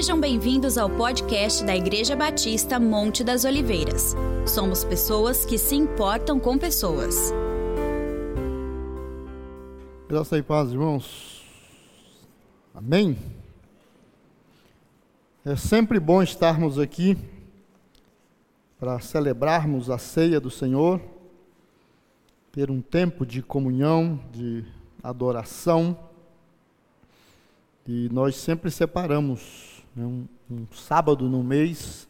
Sejam bem-vindos ao podcast da Igreja Batista Monte das Oliveiras. Somos pessoas que se importam com pessoas. Graça e paz, irmãos. Amém. É sempre bom estarmos aqui para celebrarmos a ceia do Senhor, ter um tempo de comunhão, de adoração. E nós sempre separamos um, um, sábado no mês,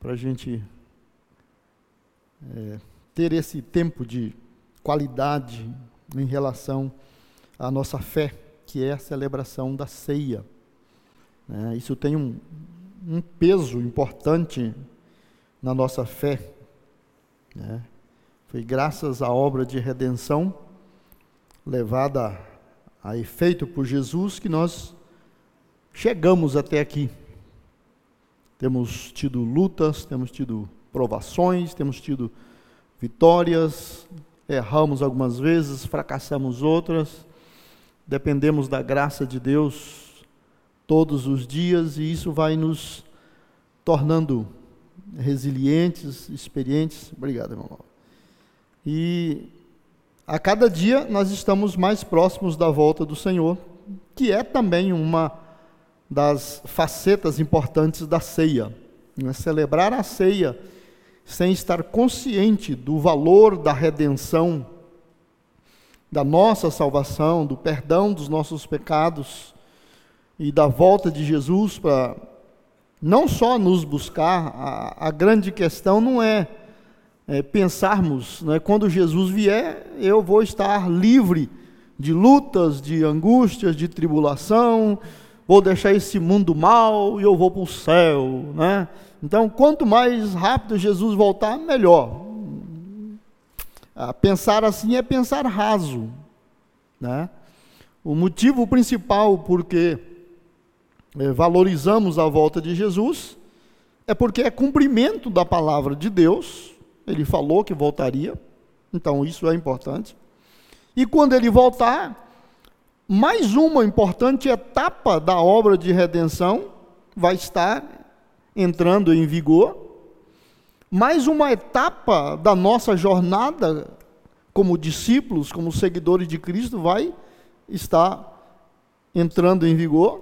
para a gente é, ter esse tempo de qualidade em relação à nossa fé, que é a celebração da ceia. É, isso tem um, um, peso importante na nossa fé. Né? Foi graças à obra de redenção levada a efeito por Jesus que nós chegamos até aqui. Temos tido lutas, temos tido provações, temos tido vitórias, erramos algumas vezes, fracassamos outras, dependemos da graça de Deus todos os dias e isso vai nos tornando resilientes, experientes. Obrigado, irmão. E a cada dia nós estamos mais próximos da volta do Senhor, que é também uma das facetas importantes da ceia. Né? Celebrar a ceia sem estar consciente do valor da redenção, da nossa salvação, do perdão dos nossos pecados e da volta de Jesus para não só nos buscar, a, a grande questão não é, é pensarmos, né, quando Jesus vier, eu vou estar livre de lutas, de angústias, de tribulação, vou deixar esse mundo mal e eu vou para o céu, né? Então, quanto mais rápido Jesus voltar, melhor. Ah, pensar assim é pensar raso, né? O motivo principal porque eh, valorizamos a volta de Jesus é porque é cumprimento da palavra de Deus. Ele falou que voltaria, então isso é importante. E quando ele voltar, mais uma importante etapa da obra de redenção vai estar entrando em vigor. Mais uma etapa da nossa jornada como discípulos, como seguidores de Cristo, vai estar entrando em vigor.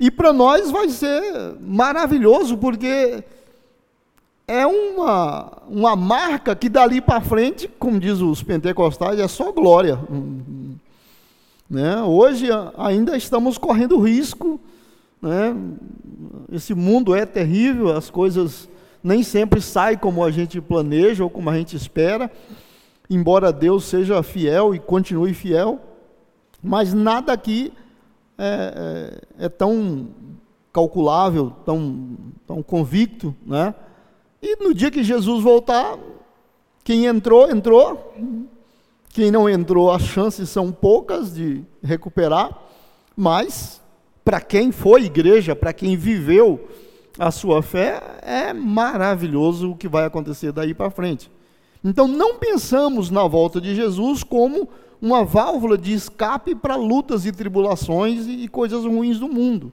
E para nós vai ser maravilhoso, porque é uma, uma marca que dali para frente, como diz os pentecostais, é só glória. Né? Hoje ainda estamos correndo risco, né? esse mundo é terrível, as coisas nem sempre saem como a gente planeja ou como a gente espera, embora Deus seja fiel e continue fiel, mas nada aqui é, é, é tão calculável, tão, tão convicto, né? E no dia que Jesus voltar, quem entrou, entrou, quem não entrou, as chances são poucas de recuperar, mas para quem foi igreja, para quem viveu a sua fé, é maravilhoso o que vai acontecer daí para frente. Então não pensamos na volta de Jesus como uma válvula de escape para lutas e tribulações e coisas ruins do mundo,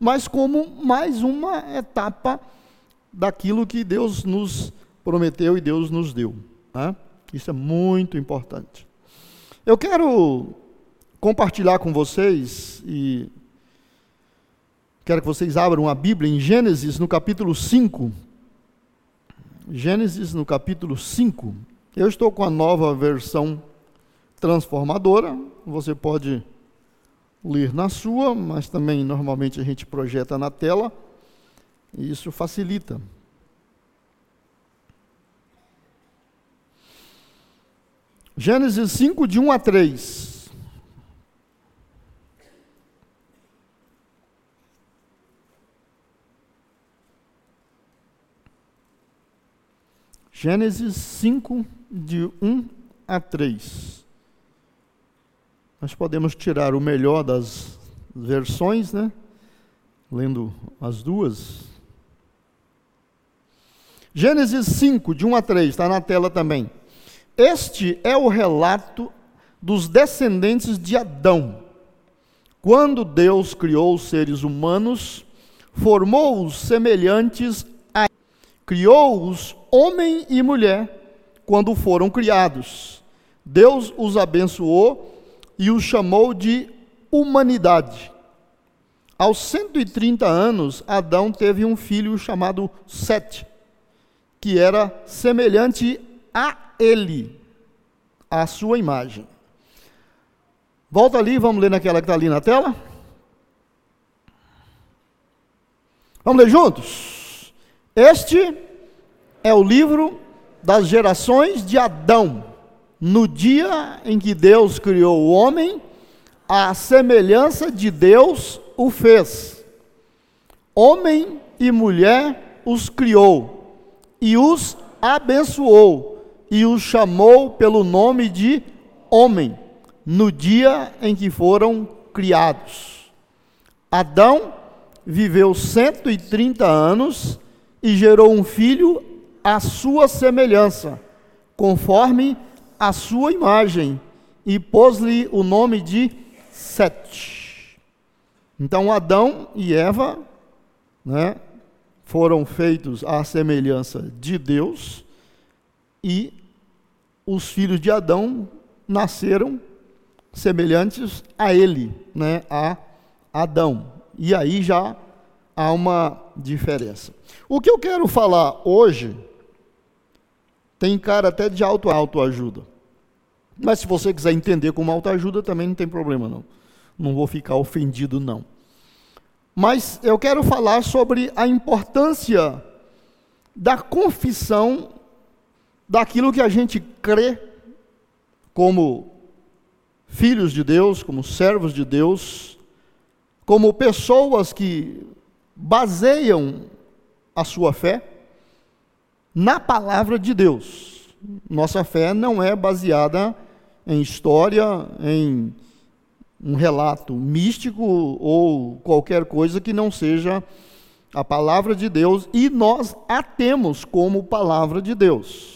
mas como mais uma etapa daquilo que Deus nos prometeu e Deus nos deu. Né? Isso é muito importante. Eu quero compartilhar com vocês e quero que vocês abram a Bíblia em Gênesis no capítulo 5. Gênesis no capítulo 5. Eu estou com a nova versão transformadora. Você pode ler na sua, mas também normalmente a gente projeta na tela. E isso facilita. Gênesis 5, de 1 a 3. Gênesis 5, de 1 a 3. Nós podemos tirar o melhor das versões, né? Lendo as duas. Gênesis 5, de 1 a 3, está na tela também. Este é o relato dos descendentes de Adão, quando Deus criou os seres humanos, formou-os semelhantes a criou-os homem e mulher quando foram criados. Deus os abençoou e os chamou de humanidade. Aos 130 anos, Adão teve um filho chamado Sete, que era semelhante a ele, à sua imagem. Volta ali, vamos ler naquela que está ali na tela. Vamos ler juntos? Este é o livro das gerações de Adão. No dia em que Deus criou o homem, a semelhança de Deus o fez. Homem e mulher os criou e os abençoou e os chamou pelo nome de homem no dia em que foram criados. Adão viveu 130 anos e gerou um filho à sua semelhança, conforme a sua imagem, e pôs-lhe o nome de Sete. Então Adão e Eva né, foram feitos à semelhança de Deus e os filhos de Adão nasceram semelhantes a ele, né, a Adão. E aí já há uma diferença. O que eu quero falar hoje tem cara até de auto autoajuda. Mas se você quiser entender como autoajuda, também não tem problema não. Não vou ficar ofendido não. Mas eu quero falar sobre a importância da confissão daquilo que a gente crê como filhos de Deus, como servos de Deus, como pessoas que baseiam a sua fé na palavra de Deus. Nossa fé não é baseada em história, em um relato místico ou qualquer coisa que não seja a palavra de Deus e nós a temos como palavra de Deus.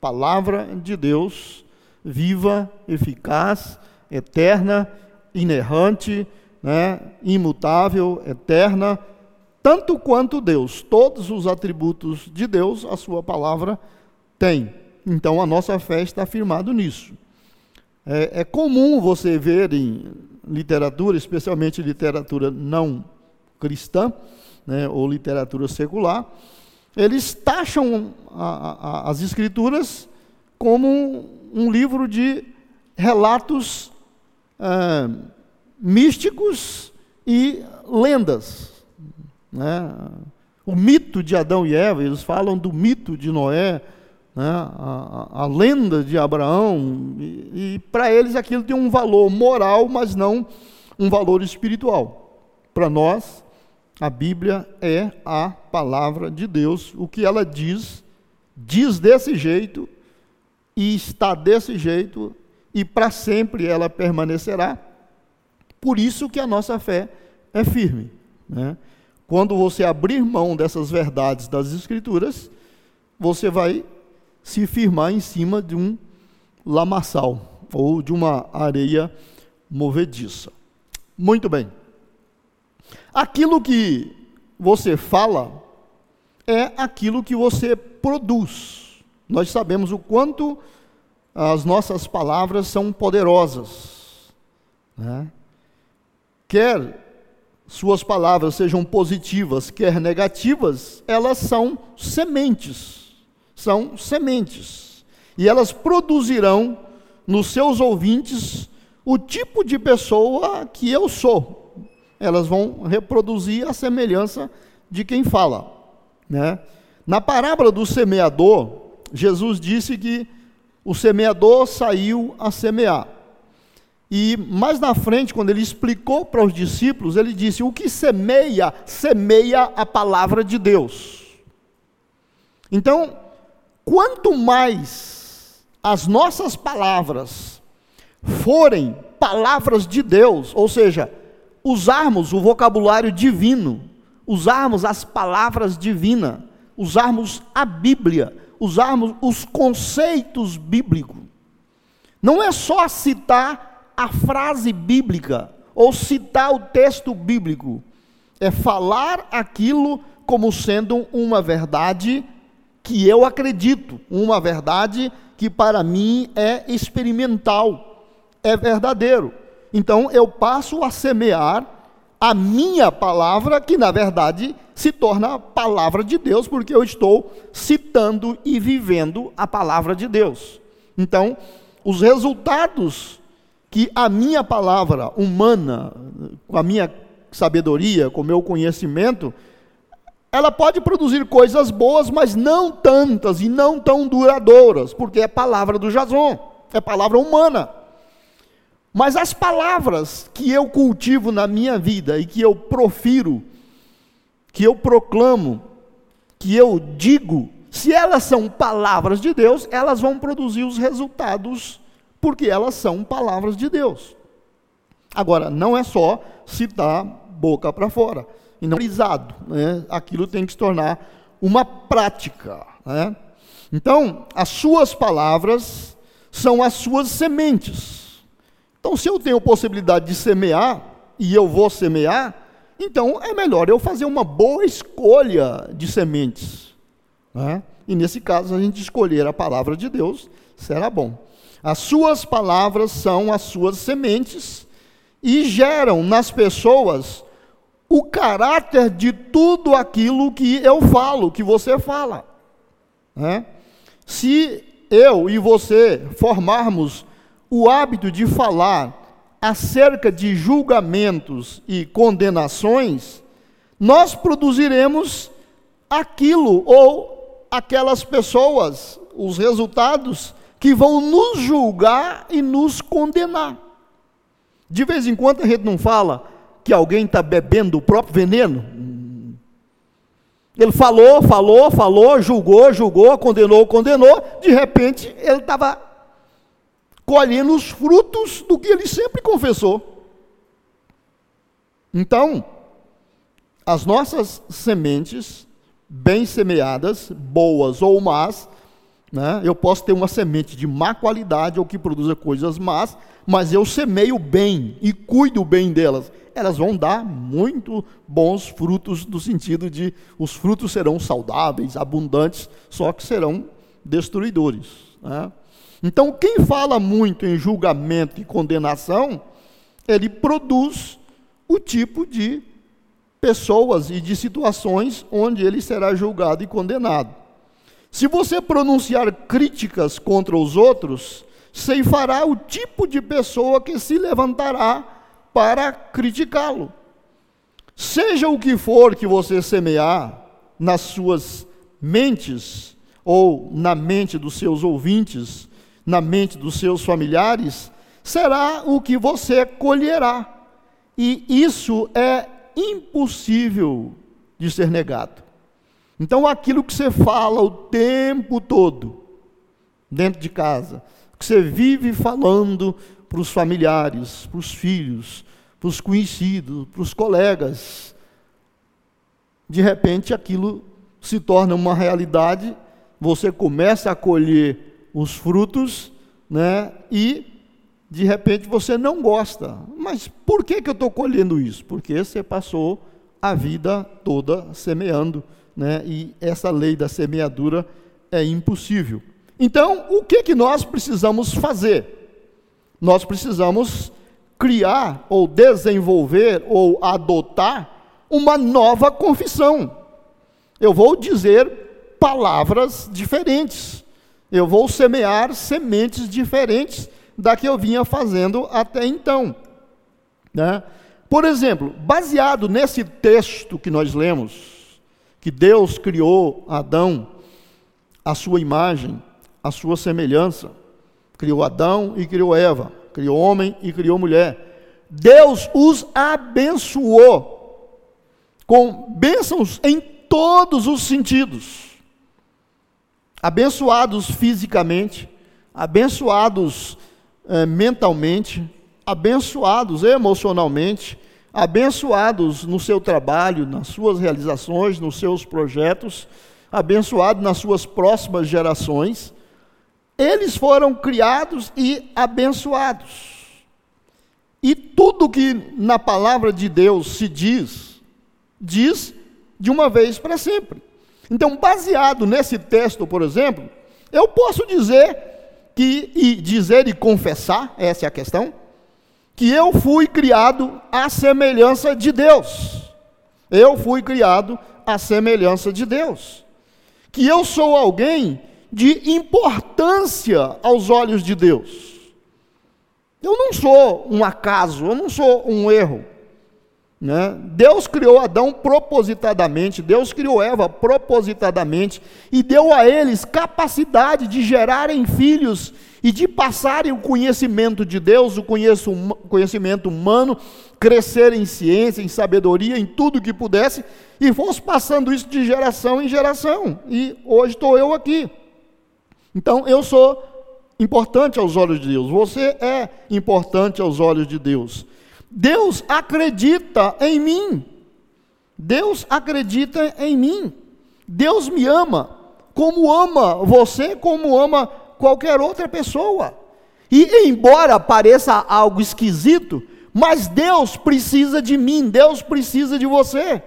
Palavra de Deus viva, eficaz, eterna, inerrante, né, imutável, eterna, tanto quanto Deus. Todos os atributos de Deus, a sua palavra tem. Então a nossa fé está firmada nisso. É, é comum você ver em literatura, especialmente literatura não cristã, né, ou literatura secular, eles taxam a, a, as escrituras como um livro de relatos é, místicos e lendas. Né? O mito de Adão e Eva, eles falam do mito de Noé, né, a, a, lenda de Abraão, e, e para eles aquilo tem um valor moral, mas não um valor espiritual. Para nós, a Bíblia é a palavra de Deus, o que ela diz, diz desse jeito, e está desse jeito, e para sempre ela permanecerá. Por isso que a nossa fé é firme. Né? Quando você abrir mão dessas verdades das Escrituras, você vai se firmar em cima de um lamaçal ou de uma areia movediça. Muito bem. Aquilo que você fala é aquilo que você produz. Nós sabemos o quanto as nossas palavras são poderosas. Né? Quer suas palavras sejam positivas, quer negativas, elas são sementes são sementes. E elas produzirão nos seus ouvintes o tipo de pessoa que eu sou. Elas vão reproduzir a semelhança de quem fala. Né? Na parábola do semeador, Jesus disse que o semeador saiu a semear. E mais na frente, quando ele explicou para os discípulos, ele disse: O que semeia, semeia a palavra de Deus. Então, quanto mais as nossas palavras forem palavras de Deus, ou seja, usarmos o vocabulário divino, usarmos as palavras divinas, usarmos a Bíblia, usarmos os conceitos bíblicos. Não é só citar a frase bíblica ou citar o texto bíblico. É falar aquilo como sendo uma verdade que eu acredito, uma verdade que para mim é experimental, é verdadeiro. Então eu passo a semear a minha palavra, que na verdade se torna a palavra de Deus, porque eu estou citando e vivendo a palavra de Deus. Então, os resultados que a minha palavra humana, com a minha sabedoria, com o meu conhecimento, ela pode produzir coisas boas, mas não tantas e não tão duradouras, porque é palavra do Jason, é palavra humana. Mas as palavras que eu cultivo na minha vida e que eu profiro, que eu proclamo, que eu digo, se elas são palavras de Deus, elas vão produzir os resultados, porque elas são palavras de Deus. Agora, não é só citar boca para fora, e não brisado, né? aquilo tem que se tornar uma prática. Né? Então, as suas palavras são as suas sementes. Então, se eu tenho possibilidade de semear, e eu vou semear, então é melhor eu fazer uma boa escolha de sementes. Né? E nesse caso, a gente escolher a palavra de Deus, será bom. As suas palavras são as suas sementes e geram nas pessoas o caráter de tudo aquilo que eu falo, que você fala. Né? Se eu e você formarmos o hábito de falar acerca de julgamentos e condenações, nós produziremos aquilo ou aquelas pessoas, os resultados que vão nos julgar e nos condenar. De vez em quando a gente não fala que alguém está bebendo o próprio veneno? Ele falou, falou, falou, julgou, julgou, condenou, condenou, de repente ele estava colhendo os frutos do que ele sempre confessou. Então, as nossas sementes, bem semeadas, boas ou más, né? eu posso ter uma semente de má qualidade ou que produza coisas más, mas eu semeio bem e cuido bem delas. Elas vão dar muito bons frutos, no sentido de os frutos serão saudáveis, abundantes, só que serão destruidores. Né? Então, quem fala muito em julgamento e condenação, ele produz o tipo de pessoas e de situações onde ele será julgado e condenado. Se você pronunciar críticas contra os outros, ceifará o tipo de pessoa que se levantará para criticá-lo. Seja o que for que você semear nas suas mentes, ou na mente dos seus ouvintes, na mente dos seus familiares, será o que você colherá. E isso é impossível de ser negado. Então, aquilo que você fala o tempo todo, dentro de casa, que você vive falando para os familiares, para os filhos, para os conhecidos, para os colegas, de repente aquilo se torna uma realidade, você começa a colher os frutos, né? E de repente você não gosta. Mas por que, que eu estou colhendo isso? Porque você passou a vida toda semeando, né? E essa lei da semeadura é impossível. Então, o que, que nós precisamos fazer? Nós precisamos criar ou desenvolver ou adotar uma nova confissão. Eu vou dizer palavras diferentes eu vou semear sementes diferentes da que eu vinha fazendo até então. Né? Por exemplo, baseado nesse texto que nós lemos, que Deus criou Adão à sua imagem, à sua semelhança, criou Adão e criou Eva, criou homem e criou mulher. Deus os abençoou com bênçãos em todos os sentidos abençoados fisicamente, abençoados eh, mentalmente, abençoados emocionalmente, abençoados no seu trabalho, nas suas realizações, nos seus projetos, abençoados nas suas próximas gerações. Eles foram criados e abençoados. E tudo que na palavra de Deus se diz, diz de uma vez para sempre. Então, baseado nesse texto, por exemplo, eu posso dizer que, e dizer e confessar, essa é a questão, que eu fui criado à semelhança de Deus. Eu fui criado à semelhança de Deus. Que eu sou alguém de importância aos olhos de Deus. Eu não sou um acaso, eu não sou um erro. Né? Deus criou Adão propositadamente, Deus criou Eva propositadamente e deu a eles capacidade de gerarem filhos e de passarem o conhecimento de Deus, o conhecimento humano, crescer em ciência, em sabedoria, em tudo que pudesse, e fosse passando isso de geração em geração. E hoje estou eu aqui. Então eu sou importante aos olhos de Deus, você é importante aos olhos de Deus. Deus acredita em mim. Deus acredita em mim. Deus me ama, como ama você, como ama qualquer outra pessoa. E embora pareça algo esquisito, mas Deus precisa de mim, Deus precisa de você.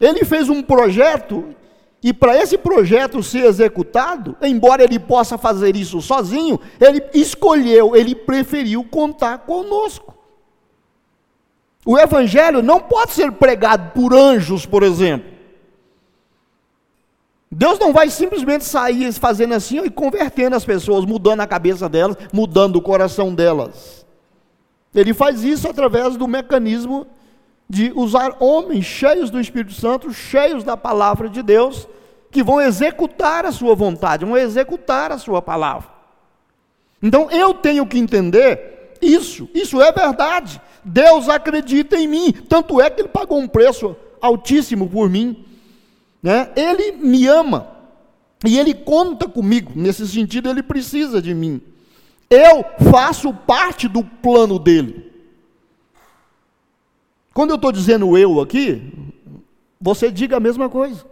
Ele fez um projeto e para esse projeto ser executado, embora ele possa fazer isso sozinho, ele escolheu, ele preferiu contar conosco. O evangelho não pode ser pregado por anjos, por exemplo. Deus não vai simplesmente sair fazendo assim e convertendo as pessoas, mudando a cabeça delas, mudando o coração delas. Ele faz isso através do mecanismo de usar homens cheios do Espírito Santo, cheios da palavra de Deus, que vão executar a sua vontade, vão executar a sua palavra. Então eu tenho que entender isso, isso é verdade. Deus acredita em mim, tanto é que Ele pagou um preço altíssimo por mim. Né? Ele me ama e Ele conta comigo, nesse sentido, Ele precisa de mim. Eu faço parte do plano dele. Quando eu estou dizendo eu aqui, você diga a mesma coisa.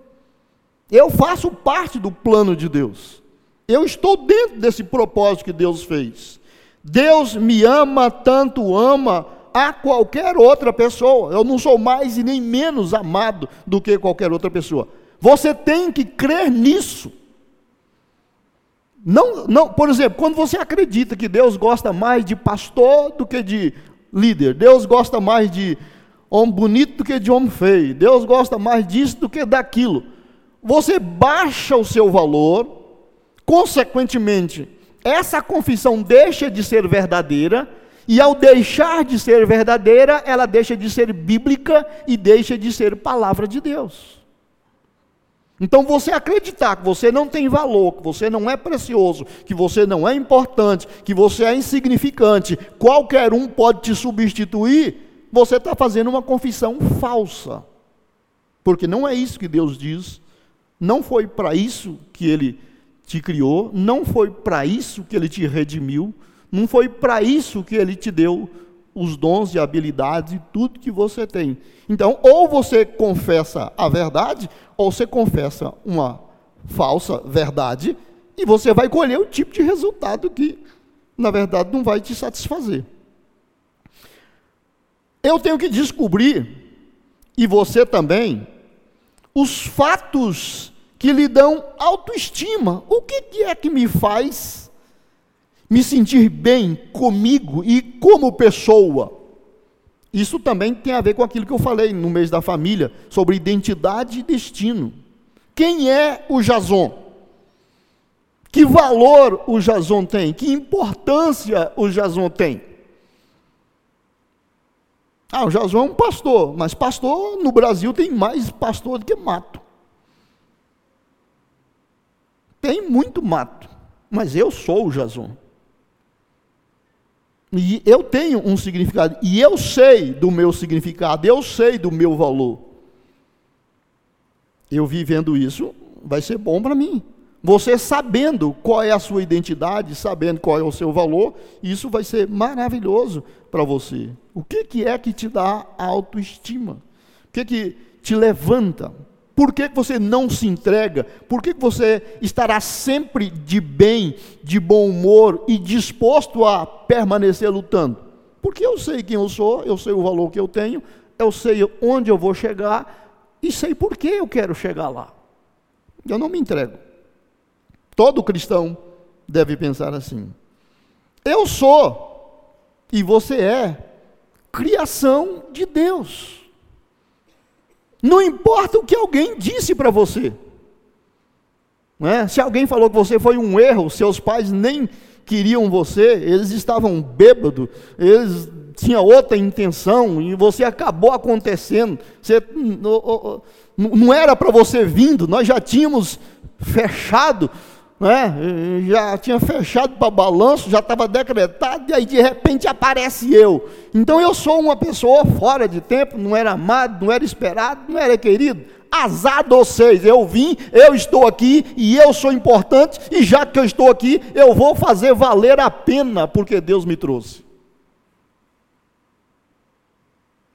Eu faço parte do plano de Deus. Eu estou dentro desse propósito que Deus fez. Deus me ama, tanto ama a qualquer outra pessoa. Eu não sou mais e nem menos amado do que qualquer outra pessoa. Você tem que crer nisso. Não, não, por exemplo, quando você acredita que Deus gosta mais de pastor do que de líder, Deus gosta mais de homem bonito do que de homem feio, Deus gosta mais disso do que daquilo. Você baixa o seu valor, consequentemente, essa confissão deixa de ser verdadeira e ao deixar de ser verdadeira, ela deixa de ser bíblica e deixa de ser palavra de Deus. Então você acreditar que você não tem valor, que você não é precioso, que você não é importante, que você é insignificante, qualquer um pode te substituir, você está fazendo uma confissão falsa. Porque não é isso que Deus diz, não foi para isso que Ele te criou, não foi para isso que Ele te redimiu, não foi para isso que ele te deu os dons e habilidades e tudo que você tem. Então, ou você confessa a verdade, ou você confessa uma falsa verdade, e você vai colher o tipo de resultado que, na verdade, não vai te satisfazer. Eu tenho que descobrir, e você também, os fatos que lhe dão autoestima. O que, é que me faz me sentir bem comigo e como pessoa. Isso também tem a ver com aquilo que eu falei no mês da família, sobre identidade e destino. Quem é o Jason? Que valor o Jason tem? Que importância o Jason tem? Ah, o Jason é um pastor, mas pastor no Brasil tem mais pastor do que mato. Tem muito mato, mas eu sou o Jason. E eu tenho um significado, e eu sei do meu significado, eu sei do meu valor. Eu vivendo isso, vai ser bom para mim. Você sabendo qual é a sua identidade, sabendo qual é o seu valor, isso vai ser maravilhoso para você. O que, que é que te dá autoestima? O que, que te levanta? Por que você não se entrega? Por que você estará sempre de bem, de bom humor e disposto a permanecer lutando? Porque eu sei quem eu sou, eu sei o valor que eu tenho, eu sei onde eu vou chegar e sei por que eu quero chegar lá. Eu não me entrego. Todo cristão deve pensar assim. Eu sou e você é criação de Deus. Não importa o que alguém disse para você. É? Se alguém falou que você foi um erro, seus pais nem queriam você, eles estavam bêbados, eles tinham outra intenção e você acabou acontecendo. Você, não era para você vindo, nós já tínhamos fechado né? já tinha fechado para balanço, já estava decretado, e aí de repente aparece eu. Então eu sou uma pessoa fora de tempo, não era amado, não era esperado, não era querido. Azar vocês, eu vim, eu estou aqui e eu sou importante, e já que eu estou aqui, eu vou fazer valer a pena, porque Deus me trouxe.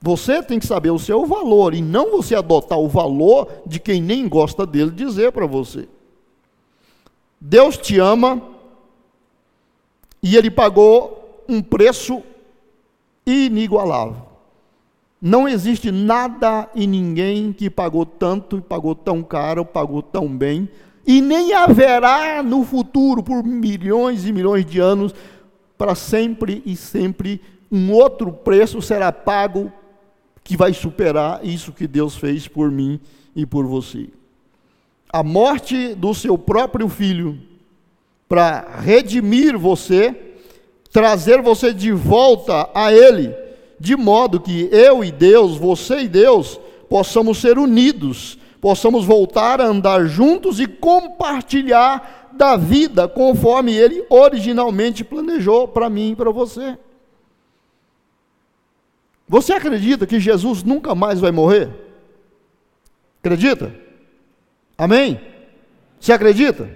Você tem que saber o seu valor e não você adotar o valor de quem nem gosta dele dizer para você. Deus te ama e Ele pagou um preço inigualável. Não existe nada e ninguém que pagou tanto, pagou tão caro, pagou tão bem, e nem haverá no futuro, por milhões e milhões de anos, para sempre e sempre, um outro preço será pago que vai superar isso que Deus fez por mim e por você a morte do seu próprio filho para redimir você, trazer você de volta a Ele, de modo que eu e Deus, você e Deus, possamos ser unidos, possamos voltar a andar juntos e compartilhar da vida conforme Ele originalmente planejou para mim e para você. Você acredita que Jesus nunca mais vai morrer? Acredita? Amém? Você acredita?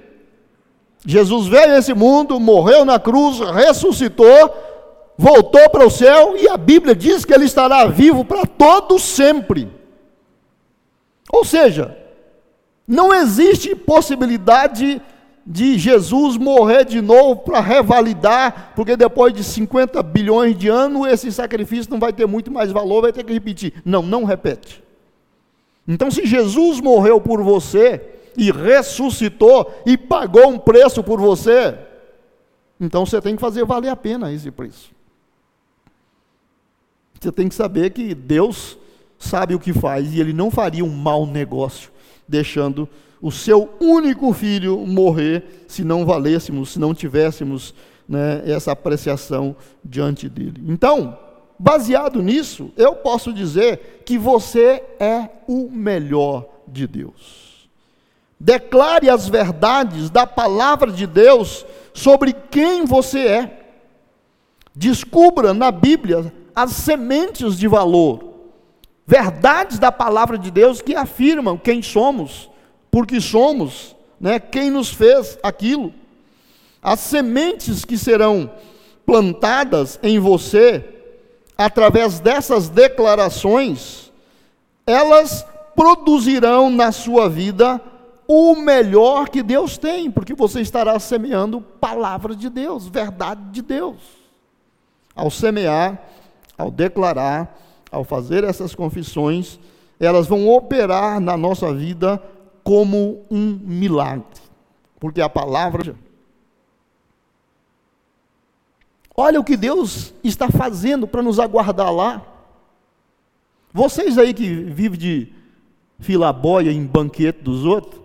Jesus veio a esse mundo, morreu na cruz, ressuscitou, voltou para o céu e a Bíblia diz que ele estará vivo para todo sempre. Ou seja, não existe possibilidade de Jesus morrer de novo para revalidar, porque depois de 50 bilhões de anos esse sacrifício não vai ter muito mais valor, vai ter que repetir. Não, não repete. Então, se Jesus morreu por você e ressuscitou e pagou um preço por você, então você tem que fazer valer a pena esse preço. Você tem que saber que Deus sabe o que faz e Ele não faria um mau negócio deixando o seu único filho morrer se não valêssemos, se não tivéssemos né, essa apreciação diante dele. Então, baseado nisso, eu posso dizer que você é o melhor de Deus. Declare as verdades da palavra de Deus sobre quem você é. Descubra na Bíblia as sementes de valor, verdades da palavra de Deus que afirmam quem somos, porque somos, né, quem nos fez aquilo. As sementes que serão plantadas em você através dessas declarações, elas produzirão na sua vida o melhor que Deus tem, porque você estará semeando palavra de Deus, verdade de Deus. Ao semear, ao declarar, ao fazer essas confissões, elas vão operar na nossa vida como um milagre, porque a palavra Olha o que Deus está fazendo para nos aguardar lá. Vocês aí que vivem de filaboia em banquete dos outros,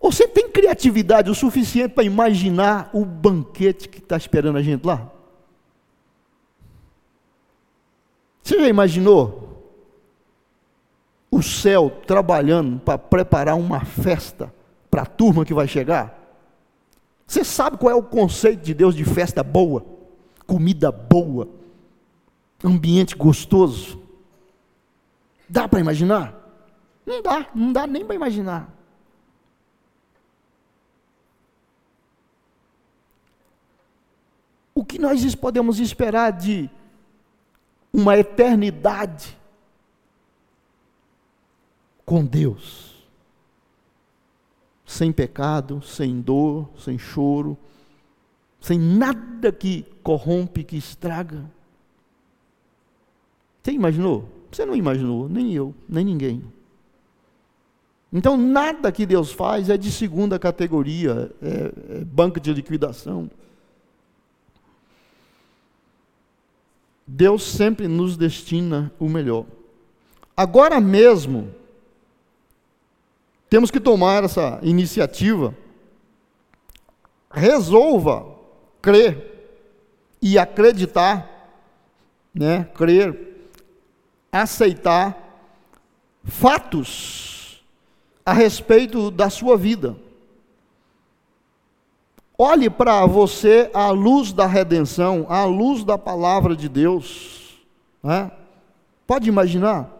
você tem criatividade o suficiente para imaginar o banquete que está esperando a gente lá? Você já imaginou o céu trabalhando para preparar uma festa para a turma que vai chegar? Você sabe qual é o conceito de Deus de festa boa, comida boa, ambiente gostoso? Dá para imaginar? Não dá, não dá nem para imaginar. O que nós podemos esperar de uma eternidade com Deus? Sem pecado, sem dor, sem choro, sem nada que corrompe, que estraga. Você imaginou? Você não imaginou, nem eu, nem ninguém. Então, nada que Deus faz é de segunda categoria, é, é banco de liquidação. Deus sempre nos destina o melhor. Agora mesmo, temos que tomar essa iniciativa. Resolva crer e acreditar, né? Crer, aceitar fatos a respeito da sua vida. Olhe para você à luz da redenção, à luz da palavra de Deus. Né? Pode imaginar?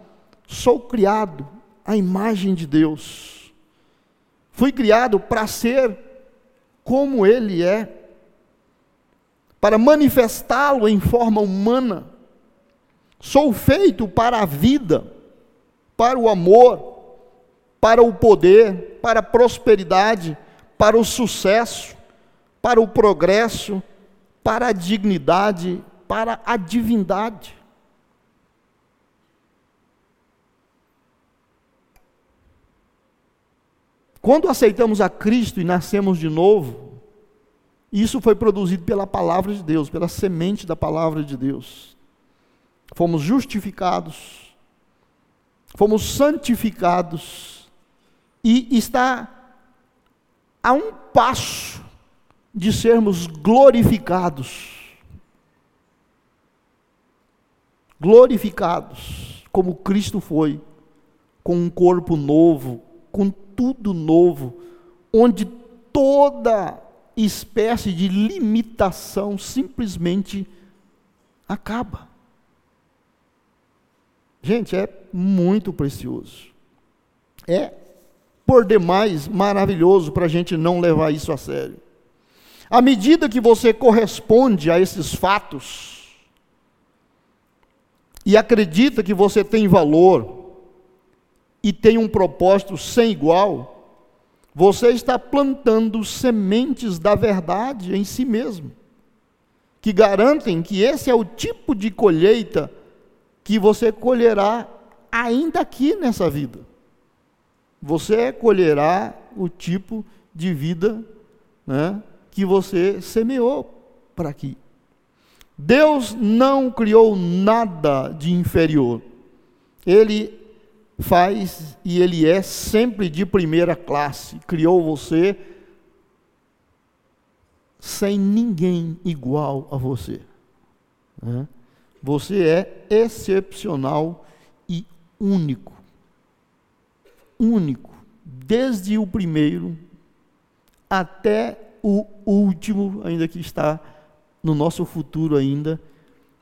Sou criado à imagem de Deus. Fui criado para ser como Ele é, para manifestá-lo em forma humana. Sou feito para a vida, para o amor, para o poder, para a prosperidade, para o sucesso, para o progresso, para a dignidade, para a divindade. Quando aceitamos a Cristo e nascemos de novo, isso foi produzido pela palavra de Deus, pela semente da palavra de Deus. Fomos justificados, fomos santificados, e está a um passo de sermos glorificados. Glorificados, como Cristo foi, com um corpo novo, com tudo novo, onde toda espécie de limitação simplesmente acaba. Gente, é muito precioso. É por demais maravilhoso para a gente não levar isso a sério. À medida que você corresponde a esses fatos e acredita que você tem valor, e tem um propósito sem igual, você está plantando sementes da verdade em si mesmo, que garantem que esse é o tipo de colheita que você colherá ainda aqui nessa vida. Você colherá o tipo de vida né, que você semeou para aqui. Deus não criou nada de inferior. Ele faz e ele é sempre de primeira classe. Criou você sem ninguém igual a você. Né? Você é excepcional e único. Único. Desde o primeiro até o último, ainda que está no nosso futuro ainda.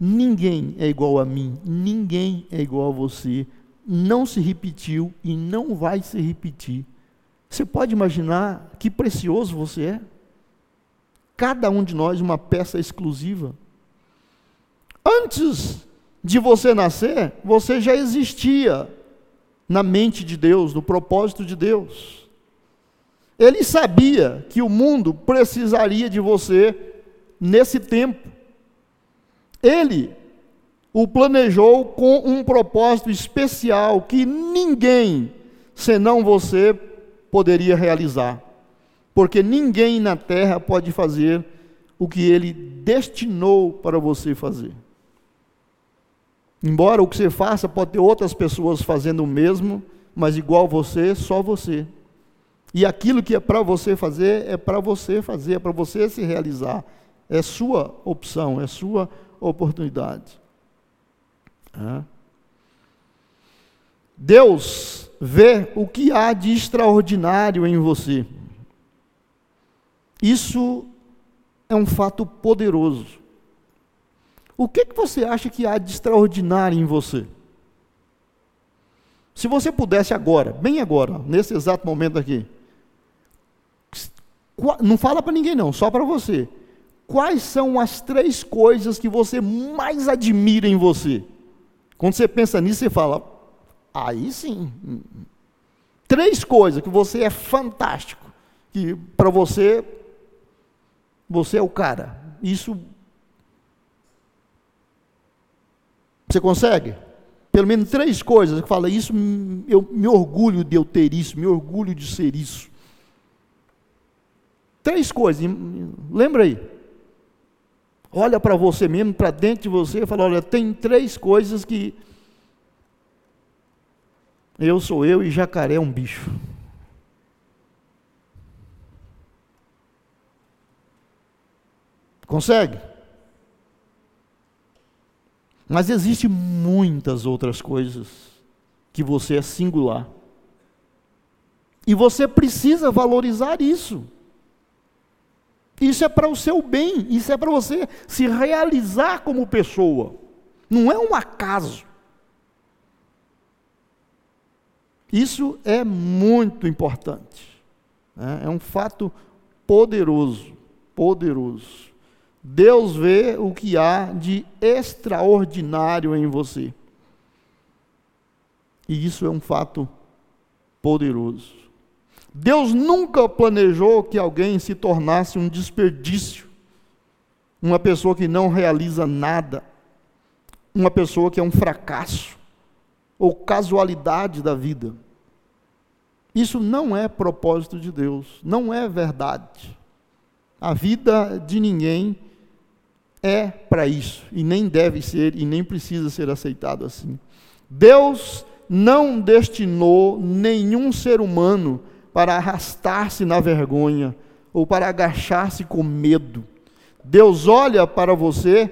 Ninguém é igual a mim, ninguém é igual a você não se repetiu e não vai se repetir. Você pode imaginar que precioso você é? Cada um de nós uma peça exclusiva. Antes de você nascer, você já existia na mente de Deus, no propósito de Deus. Ele sabia que o mundo precisaria de você nesse tempo. Ele o planejou com um propósito especial que ninguém, senão você, poderia realizar. Porque ninguém na terra pode fazer o que ele destinou para você fazer. Embora o que você faça pode ter outras pessoas fazendo o mesmo, mas igual você, só você. E aquilo que é para você fazer, é para você fazer, é para você se realizar. É sua opção, é sua oportunidade. Deus vê o que há de extraordinário em você. Isso é um fato poderoso. O que, que você acha que há de extraordinário em você? Se você pudesse agora, bem agora, nesse exato momento aqui, não fala para ninguém não, só para você. Quais são as três coisas que você mais admira em você? Quando você pensa nisso, você fala, aí sim. Três coisas que você é fantástico, que para você, você é o cara. Isso. Você consegue? pelo menos três coisas que fala isso, eu me orgulho de eu ter isso, me orgulho de ser isso. Três coisas, lembra aí. Olha para você mesmo, para dentro de você e fala: olha, tem três coisas que eu sou eu e jacaré é um bicho. Consegue? Mas existem muitas outras coisas que você é singular. E você precisa valorizar isso. Isso é para o seu bem, isso é para você se realizar como pessoa. Não é um acaso. Isso é muito importante. Né? É um fato poderoso, poderoso. Deus vê o que há de extraordinário em você. E isso é um fato poderoso. Deus nunca planejou que alguém se tornasse um desperdício, uma pessoa que não realiza nada, uma pessoa que é um fracasso ou casualidade da vida. Isso não é propósito de Deus, não é verdade. A vida de ninguém é para isso, e nem deve ser, e nem precisa ser aceitado assim. Deus não destinou nenhum ser humano para arrastar-se na vergonha ou para agachar-se com medo. Deus olha para você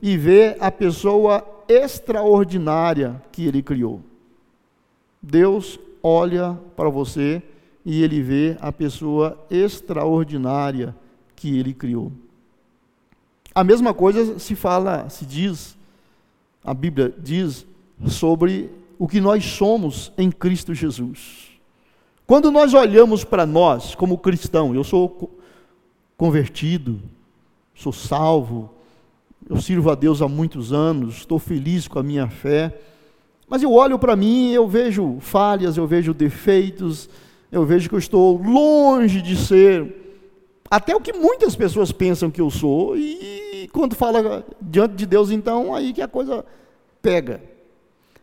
e vê a pessoa extraordinária que Ele criou. Deus olha para você e Ele vê a pessoa extraordinária que Ele criou. A mesma coisa se fala, se diz, a Bíblia diz sobre o que nós somos em Cristo Jesus. Quando nós olhamos para nós como cristão, eu sou convertido, sou salvo, eu sirvo a Deus há muitos anos, estou feliz com a minha fé, mas eu olho para mim, eu vejo falhas, eu vejo defeitos, eu vejo que eu estou longe de ser até o que muitas pessoas pensam que eu sou, e quando fala diante de Deus, então, aí que a coisa pega.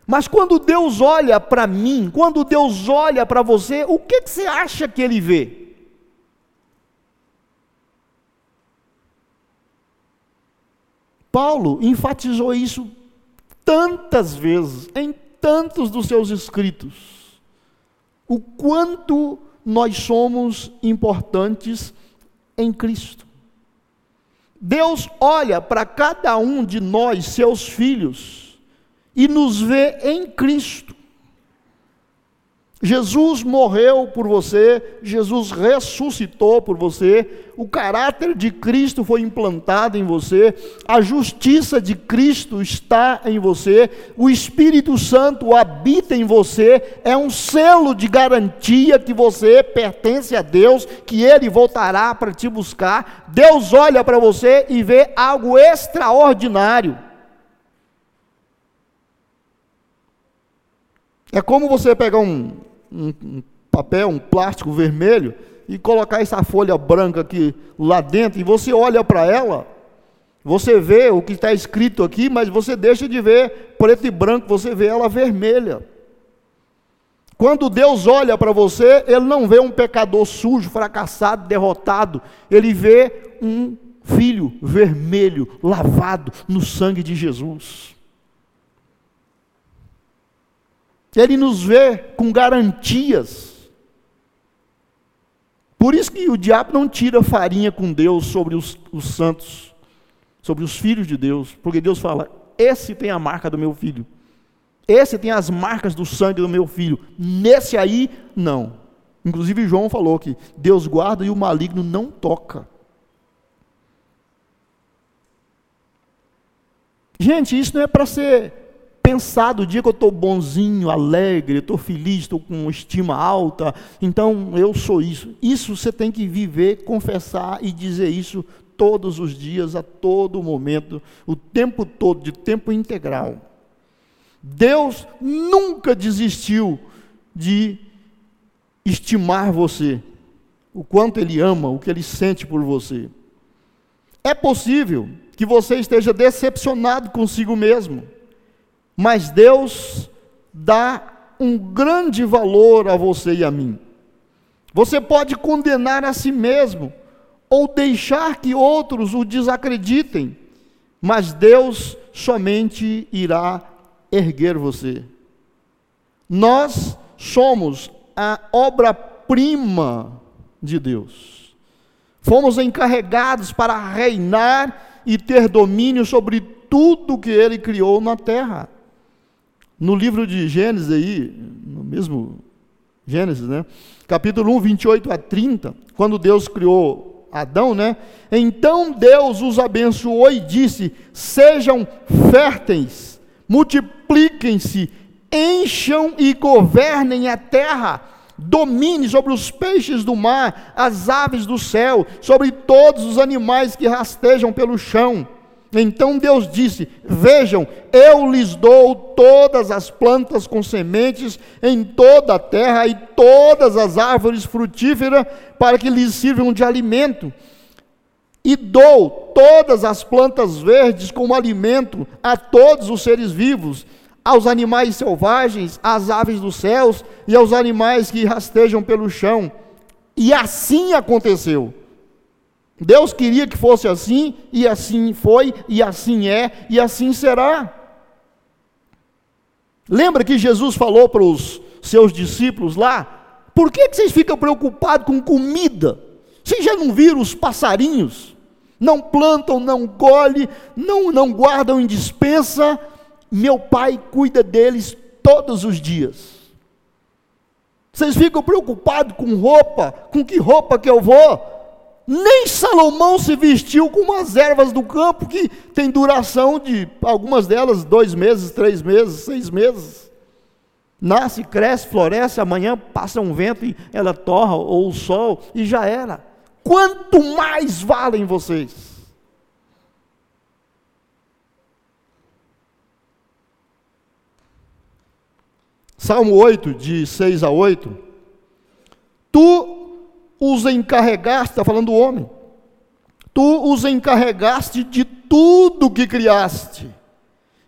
Mas quando Deus olha para mim, quando Deus olha para você, o que, que você acha que Ele vê? Paulo enfatizou isso tantas vezes, em tantos dos seus escritos, o quanto nós somos importantes em Cristo. Deus olha para cada um de nós, seus filhos, e nos vê em Cristo. Jesus morreu por você, Jesus ressuscitou por você, o caráter de Cristo foi implantado em você, a justiça de Cristo está em você, o Espírito Santo habita em você, é um selo de garantia que você pertence a Deus, que Ele voltará para te buscar. Deus olha para você e vê algo extraordinário. É como você pegar um, um, um papel, um plástico vermelho, e colocar essa folha branca aqui lá dentro, e você olha para ela, você vê o que está escrito aqui, mas você deixa de ver preto e branco, você vê ela vermelha. Quando Deus olha para você, Ele não vê um pecador sujo, fracassado, derrotado, Ele vê um filho vermelho, lavado no sangue de Jesus. Ele nos vê com garantias. Por isso que o diabo não tira farinha com Deus sobre os, os santos, sobre os filhos de Deus, porque Deus fala: esse tem a marca do meu filho, esse tem as marcas do sangue do meu filho, nesse aí, não. Inclusive, João falou que Deus guarda e o maligno não toca. Gente, isso não é para ser pensar do dia que eu estou bonzinho, alegre, estou feliz, estou com estima alta, então eu sou isso. Isso você tem que viver, confessar e dizer isso todos os dias, a todo momento, o tempo todo, de tempo integral. Deus nunca desistiu de estimar você, o quanto Ele ama, o que Ele sente por você. É possível que você esteja decepcionado consigo mesmo mas Deus dá um grande valor a você e a mim. Você pode condenar a si mesmo ou deixar que outros o desacreditem, mas Deus somente irá erguer você. Nós somos a obra-prima de Deus. Fomos encarregados para reinar e ter domínio sobre tudo que ele criou na terra. No livro de Gênesis aí, no mesmo Gênesis, né? Capítulo 1, 28 a 30, quando Deus criou Adão, né? Então Deus os abençoou e disse: Sejam férteis, multipliquem-se, encham e governem a terra, domine sobre os peixes do mar, as aves do céu, sobre todos os animais que rastejam pelo chão. Então Deus disse: Vejam, eu lhes dou todas as plantas com sementes em toda a terra e todas as árvores frutíferas para que lhes sirvam de alimento. E dou todas as plantas verdes como alimento a todos os seres vivos, aos animais selvagens, às aves dos céus e aos animais que rastejam pelo chão. E assim aconteceu. Deus queria que fosse assim, e assim foi, e assim é, e assim será. Lembra que Jesus falou para os seus discípulos lá? Por que, que vocês ficam preocupados com comida? Vocês já não viram os passarinhos? Não plantam, não colhem, não, não guardam em dispensa. Meu pai cuida deles todos os dias. Vocês ficam preocupados com roupa? Com que roupa que eu vou? Nem Salomão se vestiu com umas ervas do campo que tem duração de algumas delas dois meses, três meses, seis meses. Nasce, cresce, floresce, amanhã passa um vento e ela torra, ou o sol, e já era. Quanto mais valem vocês? Salmo 8, de 6 a 8. Tu os encarregaste, está falando o homem, tu os encarregaste de tudo que criaste,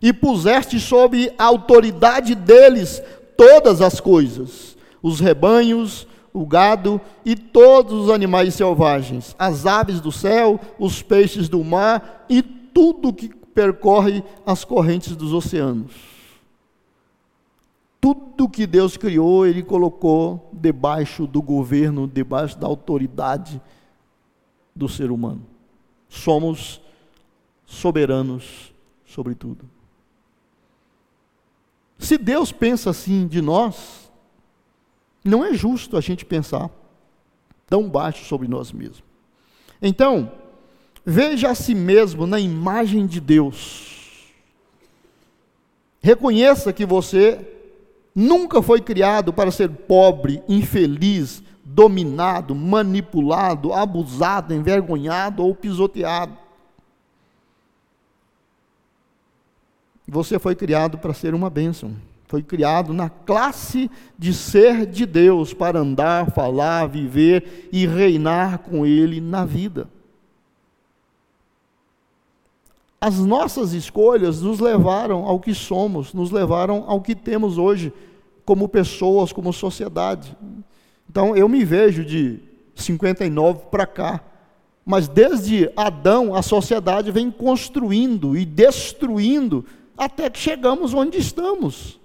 e puseste sob a autoridade deles todas as coisas, os rebanhos, o gado e todos os animais selvagens, as aves do céu, os peixes do mar e tudo que percorre as correntes dos oceanos. Tudo que Deus criou, Ele colocou debaixo do governo, debaixo da autoridade do ser humano. Somos soberanos sobre tudo. Se Deus pensa assim de nós, não é justo a gente pensar tão baixo sobre nós mesmos. Então, veja a si mesmo na imagem de Deus. Reconheça que você nunca foi criado para ser pobre, infeliz, dominado, manipulado, abusado, envergonhado ou pisoteado. Você foi criado para ser uma bênção. Foi criado na classe de ser de Deus para andar, falar, viver e reinar com Ele na vida. As nossas escolhas nos levaram ao que somos, nos levaram ao que temos hoje, como pessoas, como sociedade. Então, eu me vejo de 59 para cá. Mas desde Adão, a sociedade vem construindo e destruindo até que chegamos onde estamos.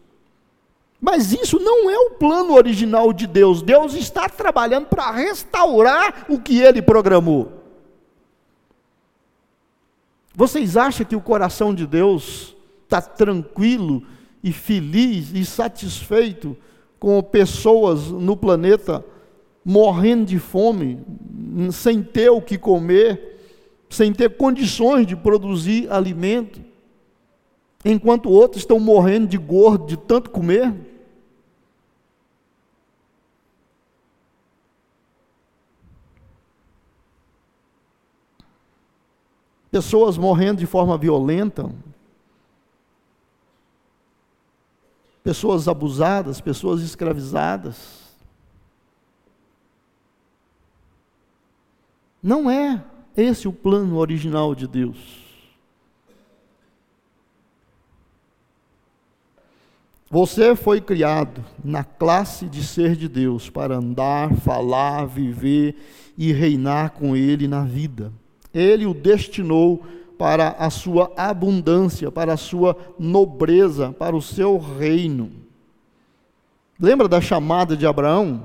Mas isso não é o plano original de Deus. Deus está trabalhando para restaurar o que ele programou. Vocês acham que o coração de Deus está tranquilo e feliz e satisfeito com pessoas no planeta morrendo de fome, sem ter o que comer, sem ter condições de produzir alimento, enquanto outros estão morrendo de gordo de tanto comer? Pessoas morrendo de forma violenta, pessoas abusadas, pessoas escravizadas. Não é esse o plano original de Deus. Você foi criado na classe de ser de Deus para andar, falar, viver e reinar com Ele na vida. Ele o destinou para a sua abundância, para a sua nobreza, para o seu reino. Lembra da chamada de Abraão?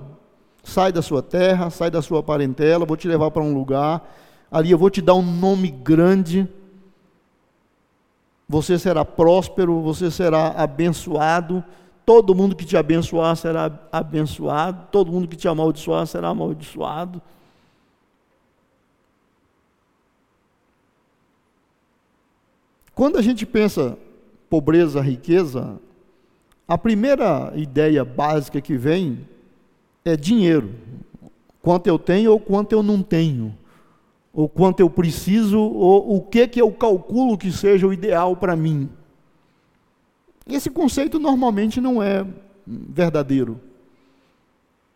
Sai da sua terra, sai da sua parentela, vou te levar para um lugar, ali eu vou te dar um nome grande. Você será próspero, você será abençoado. Todo mundo que te abençoar será abençoado, todo mundo que te amaldiçoar será amaldiçoado. Quando a gente pensa pobreza, riqueza, a primeira ideia básica que vem é dinheiro. Quanto eu tenho ou quanto eu não tenho. Ou quanto eu preciso, ou o que, que eu calculo que seja o ideal para mim. Esse conceito normalmente não é verdadeiro.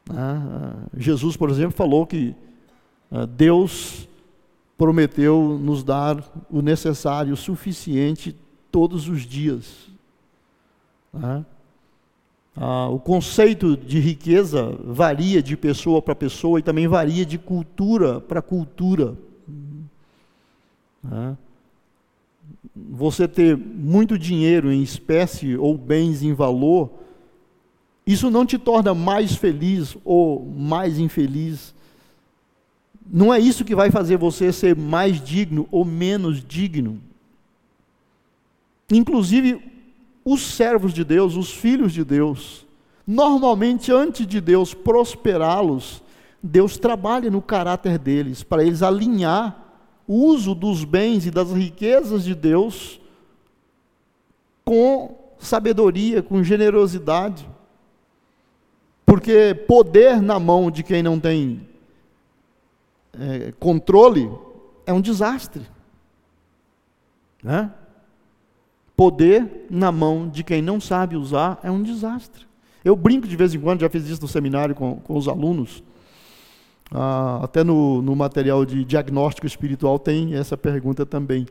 Ah, Jesus, por exemplo, falou que ah, Deus prometeu nos dar o necessário, o suficiente, todos os dias. Né? Ah, o conceito de riqueza varia de pessoa para pessoa e também varia de cultura para cultura. Né? Você ter muito dinheiro em espécie ou bens em valor, isso não te torna mais feliz ou mais infeliz não é isso que vai fazer você ser mais digno ou menos digno. Inclusive, os servos de Deus, os filhos de Deus, normalmente antes de Deus prosperá-los, Deus trabalha no caráter deles, para eles alinhar o uso dos bens e das riquezas de Deus com sabedoria, com generosidade. Porque poder na mão de quem não tem é, controle é um desastre. Né? Poder na mão de quem não sabe usar é um desastre. Eu brinco de vez em quando, já fiz isso no seminário com, com os alunos. Ah, até no, no material de diagnóstico espiritual tem essa pergunta também.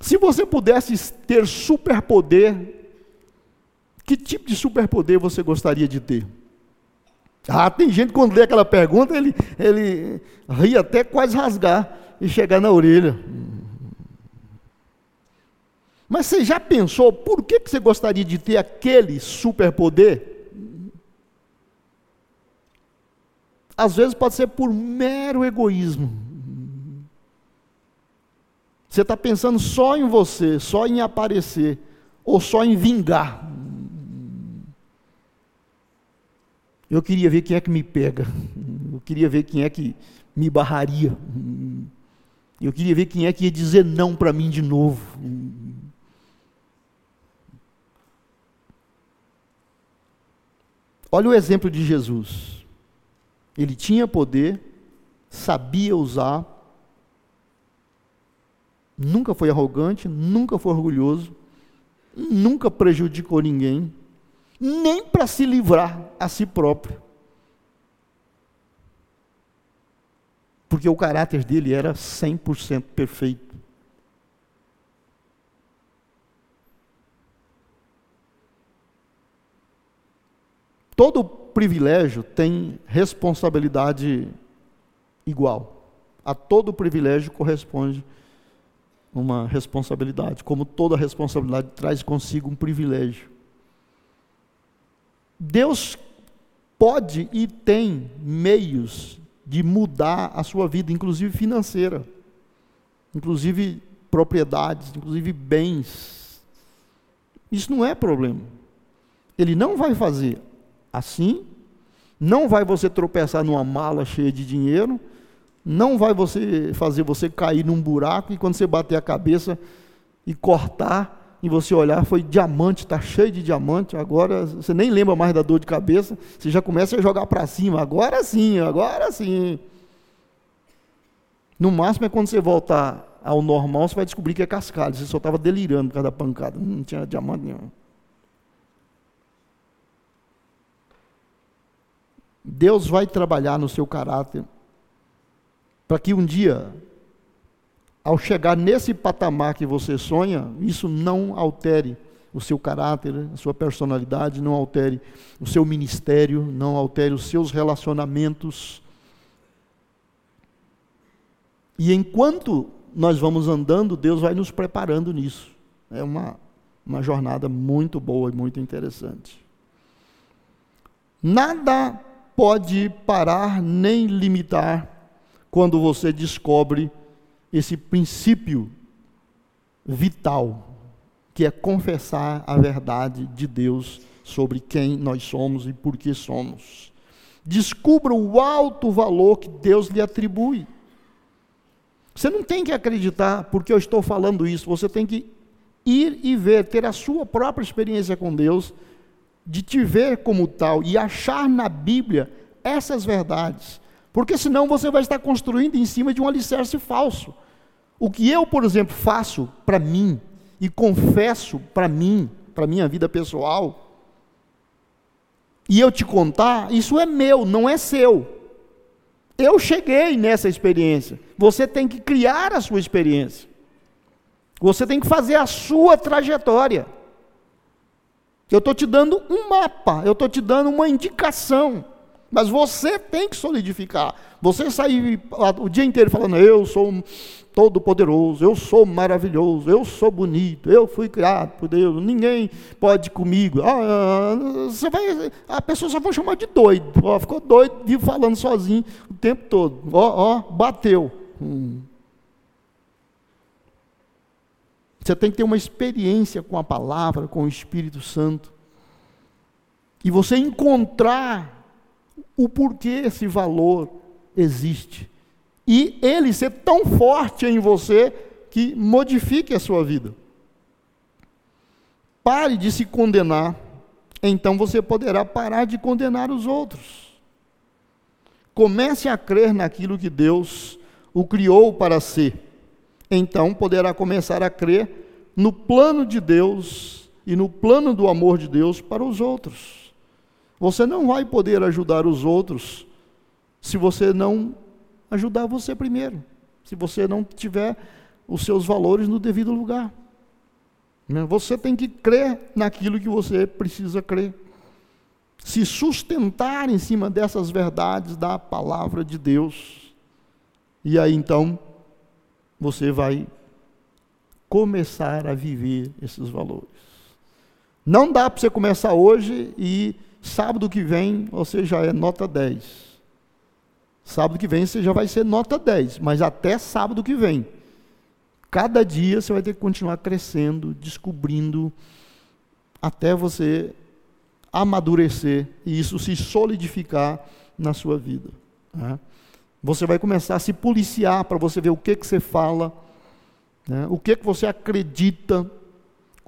Se você pudesse ter superpoder, que tipo de superpoder você gostaria de ter? Ah, tem gente quando lê aquela pergunta, ele, ele ri até quase rasgar e chegar na orelha. Mas você já pensou por que, que você gostaria de ter aquele superpoder? Às vezes pode ser por mero egoísmo. Você está pensando só em você, só em aparecer, ou só em vingar. Eu queria ver quem é que me pega. Eu queria ver quem é que me barraria. Eu queria ver quem é que ia dizer não para mim de novo. Olha o exemplo de Jesus. Ele tinha poder, sabia usar, nunca foi arrogante, nunca foi orgulhoso, nunca prejudicou ninguém nem para se livrar a si próprio. Porque o caráter dele era 100% perfeito. Todo privilégio tem responsabilidade igual. A todo privilégio corresponde uma responsabilidade, como toda responsabilidade traz consigo um privilégio. Deus pode e tem meios de mudar a sua vida, inclusive financeira, inclusive propriedades, inclusive bens. Isso não é problema. Ele não vai fazer assim, não vai você tropeçar numa mala cheia de dinheiro, não vai você fazer você cair num buraco e quando você bater a cabeça e cortar, e você olhar, foi diamante, está cheio de diamante, agora você nem lembra mais da dor de cabeça, você já começa a jogar para cima, agora sim, agora sim. No máximo é quando você voltar ao normal, você vai descobrir que é cascalho, você só estava delirando por causa da pancada, não tinha diamante nenhum. Deus vai trabalhar no seu caráter para que um dia ao chegar nesse patamar que você sonha, isso não altere o seu caráter, a sua personalidade, não altere o seu ministério, não altere os seus relacionamentos. E enquanto nós vamos andando, Deus vai nos preparando nisso. É uma, uma jornada muito boa e muito interessante. Nada pode parar nem limitar quando você descobre esse princípio vital, que é confessar a verdade de Deus sobre quem nós somos e por que somos. Descubra o alto valor que Deus lhe atribui. Você não tem que acreditar porque eu estou falando isso, você tem que ir e ver, ter a sua própria experiência com Deus, de te ver como tal e achar na Bíblia essas verdades. Porque senão você vai estar construindo em cima de um alicerce falso. O que eu, por exemplo, faço para mim e confesso para mim, para minha vida pessoal, e eu te contar, isso é meu, não é seu. Eu cheguei nessa experiência. Você tem que criar a sua experiência. Você tem que fazer a sua trajetória. Eu estou te dando um mapa, eu estou te dando uma indicação. Mas você tem que solidificar. Você sair o dia inteiro falando, eu sou todo poderoso, eu sou maravilhoso, eu sou bonito, eu fui criado por Deus, ninguém pode comigo. Ah, você vai, a pessoa só vai chamar de doido. Ficou doido, vive falando sozinho o tempo todo. Ó, ó, bateu. Hum. Você tem que ter uma experiência com a palavra, com o Espírito Santo. E você encontrar o porquê esse valor existe. E ele ser tão forte em você que modifique a sua vida. Pare de se condenar, então você poderá parar de condenar os outros. Comece a crer naquilo que Deus o criou para ser. Então poderá começar a crer no plano de Deus e no plano do amor de Deus para os outros. Você não vai poder ajudar os outros se você não ajudar você primeiro, se você não tiver os seus valores no devido lugar. Né? Você tem que crer naquilo que você precisa crer. Se sustentar em cima dessas verdades da palavra de Deus. E aí então, você vai começar a viver esses valores. Não dá para você começar hoje e Sábado que vem você já é nota 10. Sábado que vem você já vai ser nota 10, mas até sábado que vem. Cada dia você vai ter que continuar crescendo, descobrindo, até você amadurecer e isso se solidificar na sua vida. Né? Você vai começar a se policiar para você ver o que, que você fala, né? o que, que você acredita,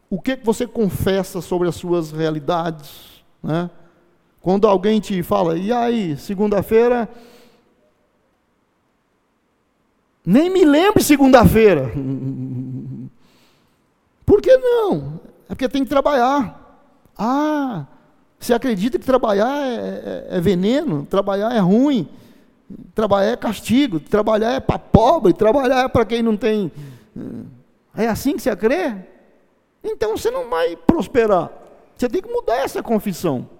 o que, que você confessa sobre as suas realidades. Né? Quando alguém te fala, e aí, segunda-feira? Nem me lembre segunda-feira. Por que não? É porque tem que trabalhar. Ah, você acredita que trabalhar é, é, é veneno? Trabalhar é ruim? Trabalhar é castigo? Trabalhar é para pobre? Trabalhar é para quem não tem. É assim que você crê? Então você não vai prosperar. Você tem que mudar essa confissão.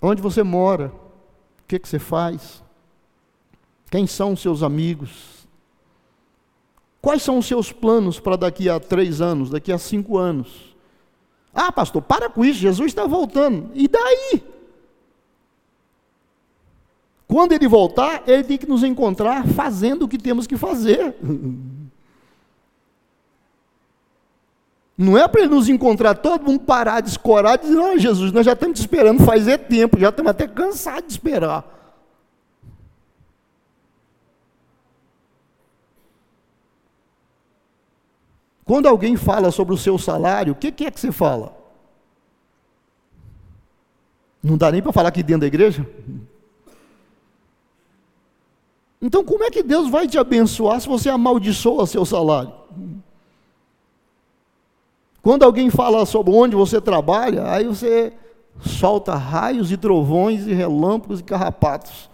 Onde você mora? O que, que você faz? Quem são os seus amigos? Quais são os seus planos para daqui a três anos, daqui a cinco anos? Ah, pastor, para com isso, Jesus está voltando. E daí? Quando ele voltar, ele tem que nos encontrar fazendo o que temos que fazer. Não é para ele nos encontrar, todo mundo parar de escorar e dizer, não, Jesus, nós já estamos te esperando faz é tempo, já estamos até cansados de esperar. Quando alguém fala sobre o seu salário, o que, que é que você fala? Não dá nem para falar aqui dentro da igreja? Então, como é que Deus vai te abençoar se você amaldiçoa seu salário? Quando alguém fala sobre onde você trabalha, aí você solta raios e trovões e relâmpagos e carrapatos.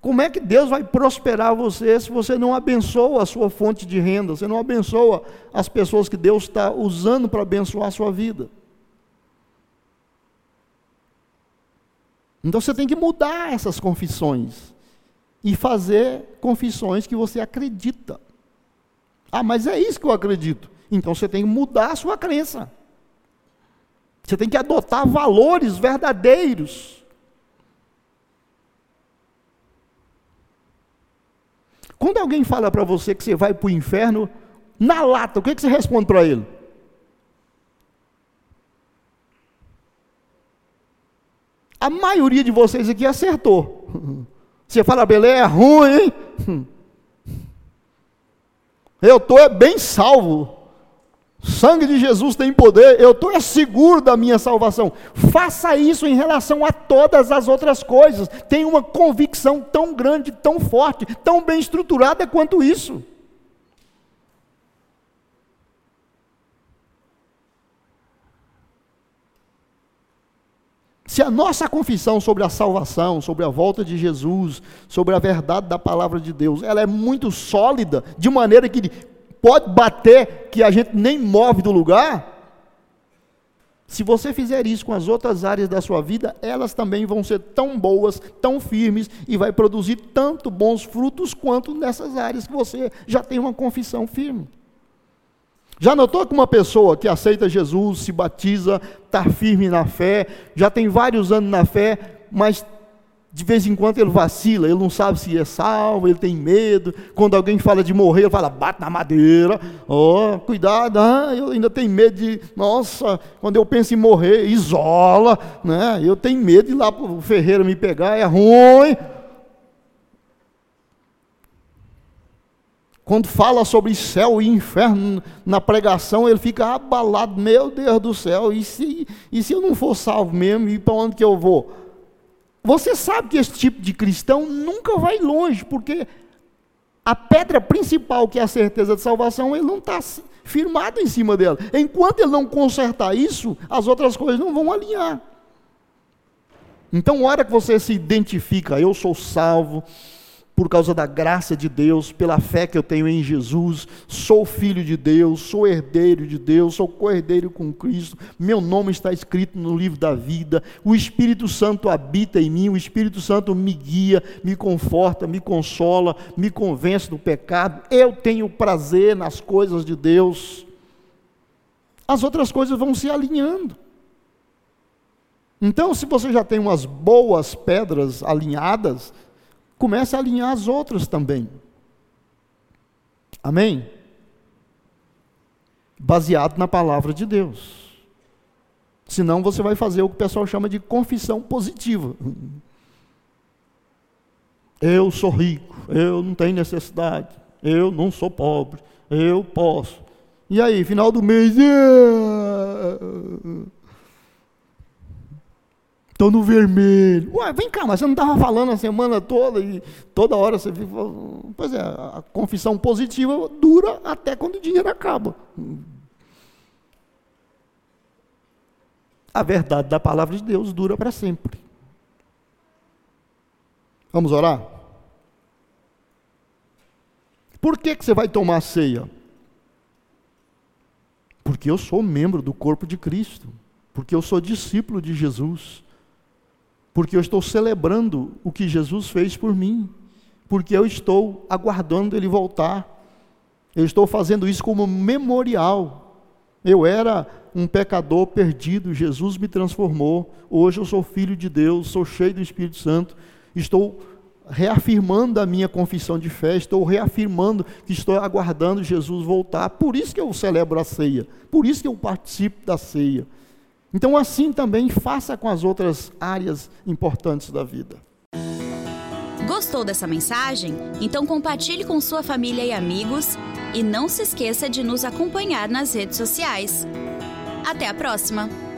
Como é que Deus vai prosperar você se você não abençoa a sua fonte de renda, você não abençoa as pessoas que Deus está usando para abençoar a sua vida? Então você tem que mudar essas confissões e fazer confissões que você acredita. Ah, mas é isso que eu acredito. Então você tem que mudar a sua crença. Você tem que adotar valores verdadeiros. Quando alguém fala para você que você vai para o inferno, na lata, o que, que você responde para ele? A maioria de vocês aqui acertou. Você fala, Belém, é ruim, hein? Eu estou bem salvo. Sangue de Jesus tem poder, eu estou seguro da minha salvação. Faça isso em relação a todas as outras coisas. Tenha uma convicção tão grande, tão forte, tão bem estruturada quanto isso. Se a nossa confissão sobre a salvação, sobre a volta de Jesus, sobre a verdade da palavra de Deus, ela é muito sólida, de maneira que pode bater que a gente nem move do lugar. Se você fizer isso com as outras áreas da sua vida, elas também vão ser tão boas, tão firmes e vai produzir tanto bons frutos quanto nessas áreas que você já tem uma confissão firme. Já notou que uma pessoa que aceita Jesus, se batiza, está firme na fé, já tem vários anos na fé, mas de vez em quando ele vacila, ele não sabe se é salvo, ele tem medo. Quando alguém fala de morrer, ele fala, bate na madeira, oh, cuidado, ah, eu ainda tenho medo de, nossa, quando eu penso em morrer, isola, né? eu tenho medo de ir lá para o ferreiro me pegar, é ruim. Quando fala sobre céu e inferno na pregação, ele fica abalado, meu Deus do céu, e se, e se eu não for salvo mesmo, e para onde que eu vou? Você sabe que esse tipo de cristão nunca vai longe, porque a pedra principal, que é a certeza de salvação, ele não está firmado em cima dela. Enquanto ele não consertar isso, as outras coisas não vão alinhar. Então, hora que você se identifica, eu sou salvo, por causa da graça de Deus, pela fé que eu tenho em Jesus, sou filho de Deus, sou herdeiro de Deus, sou co-herdeiro com Cristo, meu nome está escrito no livro da vida, o Espírito Santo habita em mim, o Espírito Santo me guia, me conforta, me consola, me convence do pecado, eu tenho prazer nas coisas de Deus. As outras coisas vão se alinhando. Então, se você já tem umas boas pedras alinhadas, comece a alinhar as outras também. Amém? Baseado na palavra de Deus. Senão você vai fazer o que o pessoal chama de confissão positiva. Eu sou rico, eu não tenho necessidade, eu não sou pobre, eu posso. E aí, final do mês, Estou no vermelho. Ué, vem cá, mas você não estava falando a semana toda e toda hora você fica. Pois é, a confissão positiva dura até quando o dinheiro acaba. A verdade da palavra de Deus dura para sempre. Vamos orar? Por que, que você vai tomar ceia? Porque eu sou membro do corpo de Cristo. Porque eu sou discípulo de Jesus porque eu estou celebrando o que Jesus fez por mim, porque eu estou aguardando Ele voltar, eu estou fazendo isso como memorial. Eu era um pecador perdido, Jesus me transformou, hoje eu sou filho de Deus, sou cheio do Espírito Santo, estou reafirmando a minha confissão de fé, estou reafirmando que estou aguardando Jesus voltar, por isso que eu celebro a ceia, por isso que eu participo da ceia. Então, assim também faça com as outras áreas importantes da vida. Gostou dessa mensagem? Então compartilhe com sua família e amigos e não se esqueça de nos acompanhar nas redes sociais. Até a próxima!